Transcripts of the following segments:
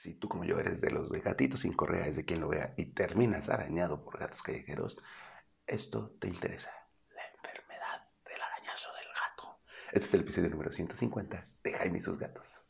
Si tú como yo eres de los gatitos sin correa, es de quien lo vea, y terminas arañado por gatos callejeros, esto te interesa. La enfermedad del arañazo del gato. Este es el episodio número 150 de Jaime y sus gatos.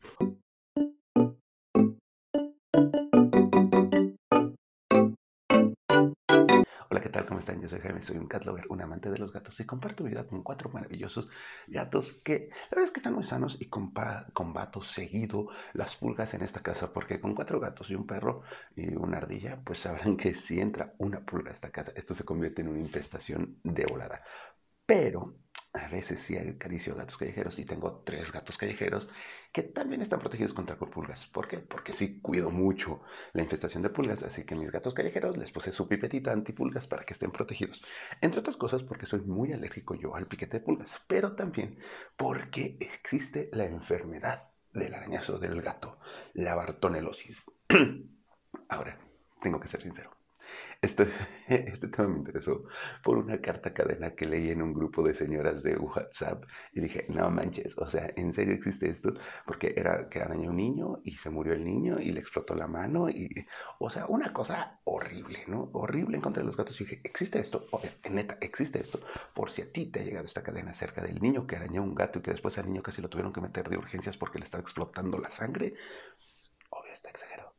Tal? ¿Cómo están? Yo soy Jaime, soy un cat lover, un amante de los gatos y comparto mi vida con cuatro maravillosos gatos que la verdad es que están muy sanos y combato seguido las pulgas en esta casa porque con cuatro gatos y un perro y una ardilla pues sabrán que si entra una pulga a esta casa esto se convierte en una infestación de volada. Pero a veces sí acaricio gatos callejeros y tengo tres gatos callejeros que también están protegidos contra pulgas. ¿Por qué? Porque sí cuido mucho la infestación de pulgas, así que mis gatos callejeros les puse su pipetita antipulgas para que estén protegidos. Entre otras cosas porque soy muy alérgico yo al piquete de pulgas, pero también porque existe la enfermedad del arañazo del gato, la bartonelosis. Ahora, tengo que ser sincero. Este, este tema me interesó por una carta cadena que leí en un grupo de señoras de WhatsApp y dije, no manches, o sea, ¿en serio existe esto? Porque era que arañó un niño y se murió el niño y le explotó la mano y, o sea, una cosa horrible, ¿no? Horrible en contra de los gatos. Y dije, ¿existe esto? en neta, existe esto. Por si a ti te ha llegado esta cadena acerca del niño que arañó un gato y que después al niño casi lo tuvieron que meter de urgencias porque le estaba explotando la sangre, obvio, está exagerado.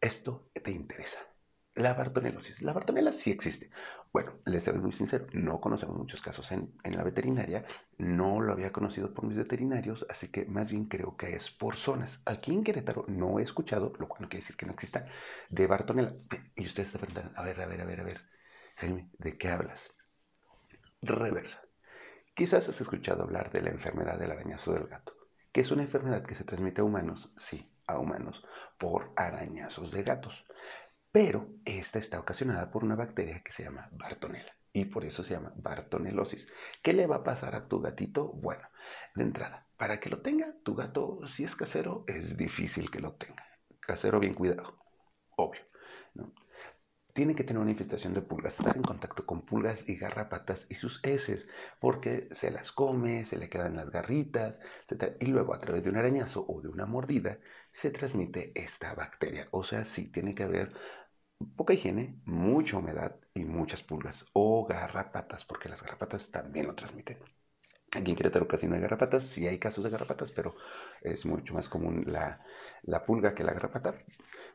Esto te interesa la bartonelosis. La bartonela sí existe. Bueno, les soy muy sincero, no conocemos muchos casos en, la veterinaria, no lo había conocido por mis veterinarios, así que más bien creo que es por zonas. Aquí en Querétaro no he escuchado, lo cual no quiere decir que no exista, de bartonela. Y ustedes se preguntan, a ver, a ver, a ver, a ver, Jaime, ¿de qué hablas? Reversa. Quizás has escuchado hablar de la enfermedad del arañazo del gato, que es una enfermedad que se transmite a humanos, sí, a humanos, por arañazos de gatos. Pero esta está ocasionada por una bacteria que se llama Bartonella y por eso se llama Bartonelosis. ¿Qué le va a pasar a tu gatito? Bueno, de entrada, para que lo tenga, tu gato, si es casero, es difícil que lo tenga. Casero bien cuidado, obvio. Tiene que tener una infestación de pulgas, estar en contacto con pulgas y garrapatas y sus heces, porque se las come, se le quedan las garritas, etc. Y luego a través de un arañazo o de una mordida se transmite esta bacteria. O sea, sí tiene que haber poca higiene, mucha humedad y muchas pulgas o garrapatas, porque las garrapatas también lo transmiten. Aquí en Querétaro casi no hay garrapatas, sí hay casos de garrapatas, pero es mucho más común la, la pulga que la garrapata,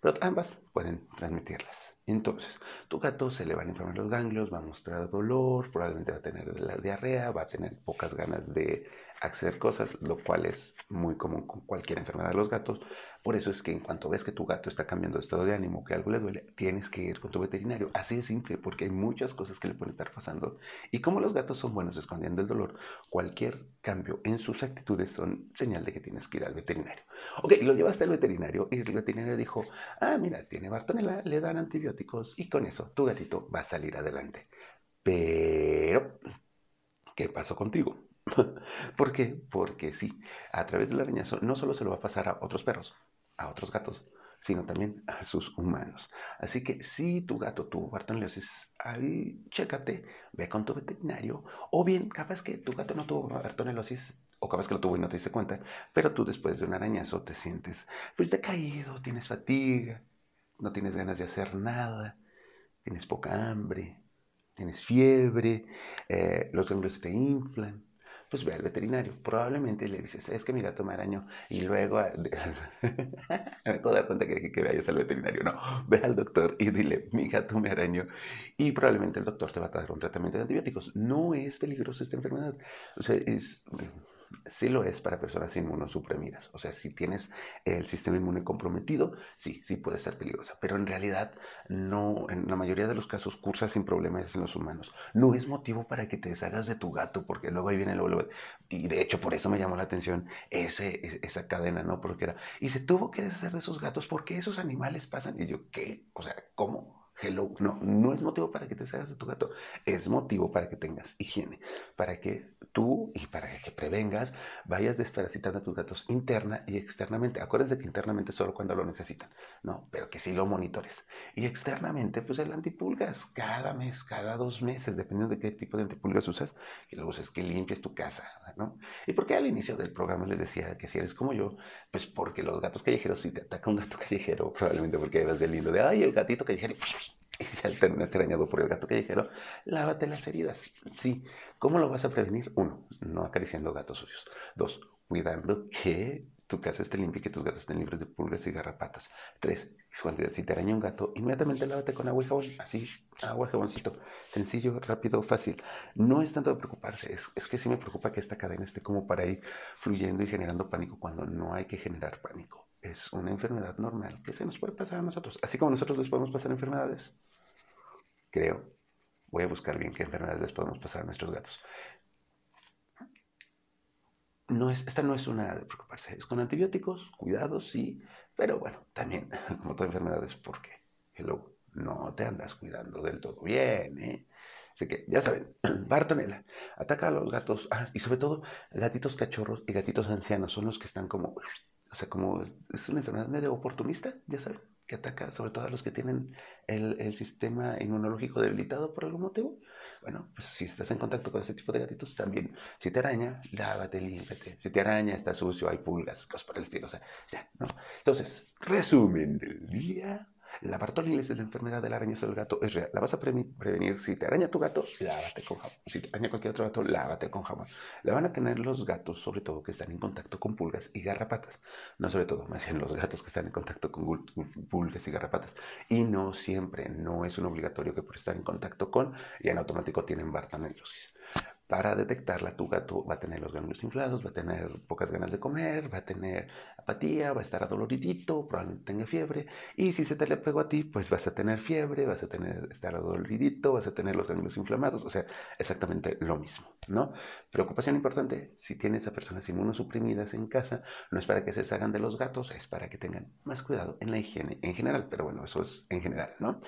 pero ambas pueden transmitirlas. Entonces, tu gato se le van a inflamar los ganglios, va a mostrar dolor, probablemente va a tener la diarrea, va a tener pocas ganas de acceder cosas, lo cual es muy común con cualquier enfermedad de los gatos. Por eso es que en cuanto ves que tu gato está cambiando de estado de ánimo, que algo le duele, tienes que ir con tu veterinario. Así de simple, porque hay muchas cosas que le pueden estar pasando. Y como los gatos son buenos escondiendo el dolor, cualquier cambio en sus actitudes son señal de que tienes que ir al veterinario. Ok, lo llevaste al veterinario y el veterinario dijo, ah, mira, tiene Bartonella, le dan antibióticos y con eso tu gatito va a salir adelante. Pero, ¿qué pasó contigo? ¿Por qué? Porque sí, a través del arañazo no solo se lo va a pasar a otros perros, a otros gatos, sino también a sus humanos. Así que si tu gato tuvo bartonellosis, ahí chécate, ve con tu veterinario, o bien capaz que tu gato no tuvo bartonellosis, o capaz que lo tuvo y no te diste cuenta, pero tú después de un arañazo te sientes pues decaído, tienes fatiga, no tienes ganas de hacer nada, tienes poca hambre, tienes fiebre, eh, los ganglios se te inflan, pues ve al veterinario. Probablemente le dices, es que mi gato me arañó. Y luego, me puedo dar cuenta que, que vayas al veterinario. No, ve al doctor y dile, mi gato me arañó. Y probablemente el doctor te va a dar un tratamiento de antibióticos. No es peligroso esta enfermedad. O sea, es sí lo es para personas inmunosuprimidas. O sea, si tienes el sistema inmune comprometido, sí, sí puede ser peligrosa. Pero en realidad, no, en la mayoría de los casos cursa sin problemas en los humanos. No es motivo para que te deshagas de tu gato, porque luego ahí viene el luego, y de hecho por eso me llamó la atención ese, esa cadena, ¿no? Porque era, y se tuvo que deshacer de esos gatos porque esos animales pasan. Y yo, ¿qué? O sea, ¿cómo? Hello, no, no es motivo para que te salgas de tu gato, es motivo para que tengas higiene, para que tú y para que prevengas vayas desparasitando a tus gatos interna y externamente. Acuérdense que internamente solo cuando lo necesitan, ¿no? Pero que sí lo monitores. Y externamente, pues el antipulgas cada mes, cada dos meses, dependiendo de qué tipo de antipulgas usas, que lo uses, que limpies tu casa, ¿no? Y porque al inicio del programa les decía que si eres como yo, pues porque los gatos callejeros, si te ataca un gato callejero, probablemente porque vas de lindo de, ay, el gatito callejero, ya terminas arañado por el gato callejero, lávate las heridas. Sí, ¿cómo lo vas a prevenir? Uno, no acariciando gatos sucios. Dos, cuidando que tu casa esté limpia y que tus gatos estén libres de pulgas y garrapatas. Tres, si te araña un gato, inmediatamente lávate con agua y jabón, así, agua y jaboncito. Sencillo, rápido, fácil. No es tanto de preocuparse, es, es que sí me preocupa que esta cadena esté como para ir fluyendo y generando pánico cuando no hay que generar pánico es una enfermedad normal que se nos puede pasar a nosotros, así como nosotros les podemos pasar enfermedades. Creo. Voy a buscar bien qué enfermedades les podemos pasar a nuestros gatos. No es, esta no es una de preocuparse, es con antibióticos, cuidados, sí, pero bueno, también, como toda enfermedad, es porque, hello, no te andas cuidando del todo bien, ¿eh? Así que ya saben, Bartonella ataca a los gatos, ah, y sobre todo gatitos cachorros y gatitos ancianos, son los que están como sea, como es una enfermedad medio oportunista, ya saben, que ataca sobre todo a los que tienen el, el, sistema inmunológico debilitado por algún motivo. Bueno, pues si estás en contacto con ese tipo de gatitos, también, si te araña, lávate, límpiate. Si te araña, está sucio, hay pulgas, cosas por el estilo, o sea, ya, ¿no? Entonces, resumen del día. La bartolinis es la enfermedad del arañazo del gato, es real. La vas a prevenir. Si te araña tu gato, lávate con jabón. Si te araña cualquier otro gato, lávate con jabón. La van a tener los gatos, sobre todo, que están en contacto con pulgas y garrapatas. No sobre todo, más bien los gatos que están en contacto con pulgas y garrapatas. Y no siempre, no es un obligatorio que por estar en contacto con, y en automático tienen bartonellosis para detectarla, tu gato va a tener los ganglios inflados, va a tener pocas ganas de comer, va a tener apatía, va a estar adoloridito, probablemente tenga fiebre. Y si se te le pegó a ti, pues vas a tener fiebre, vas a tener estar adoloridito, vas a tener los ganglios inflamados, o sea, exactamente lo mismo, ¿no? Preocupación importante, si tienes a personas inmunosuprimidas en casa, no es para que se salgan de los gatos, es para que tengan más cuidado en la higiene en general, pero bueno, eso es en general, ¿no?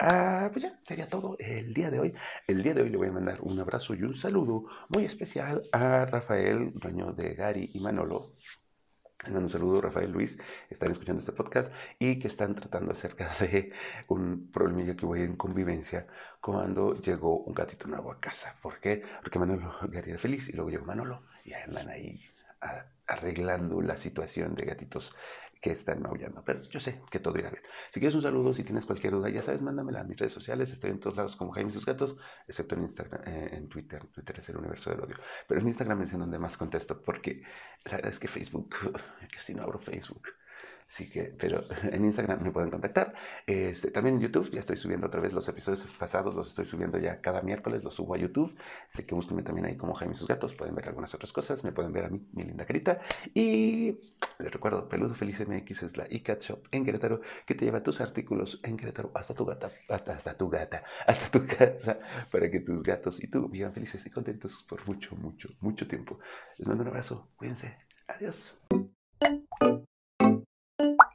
Ah, pues ya, sería todo el día de hoy. El día de hoy le voy a mandar un abrazo y un saludo muy especial a Rafael, dueño de Gary y Manolo. Un saludo, Rafael Luis, están escuchando este podcast y que están tratando acerca de un problemilla que hubo en convivencia cuando llegó un gatito nuevo a casa. ¿Por qué? Porque Manolo, Gary era feliz y luego llegó Manolo y andan ahí arreglando la situación de gatitos que están maullando. Pero yo sé que todo irá bien. Si quieres un saludo, si tienes cualquier duda, ya sabes, mándamela a mis redes sociales. Estoy en todos lados como Jaime y sus gatos, excepto en Instagram, eh, en Twitter. Twitter es el universo del odio. Pero en Instagram es en donde más contesto, porque la verdad es que Facebook, casi no abro Facebook. Así que, pero en Instagram me pueden contactar. Este, también en YouTube, ya estoy subiendo otra vez los episodios pasados, los estoy subiendo ya cada miércoles, los subo a YouTube. Así que búsquenme también ahí como Jaime y sus gatos, pueden ver algunas otras cosas, me pueden ver a mí, mi linda carita. Y les recuerdo, Peludo Feliz MX es la iCat Shop en Querétaro, que te lleva tus artículos en Querétaro hasta tu gata, hasta tu gata, hasta tu casa, para que tus gatos y tú vivan felices y contentos por mucho, mucho, mucho tiempo. Les mando un abrazo, cuídense, adiós.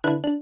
Thank you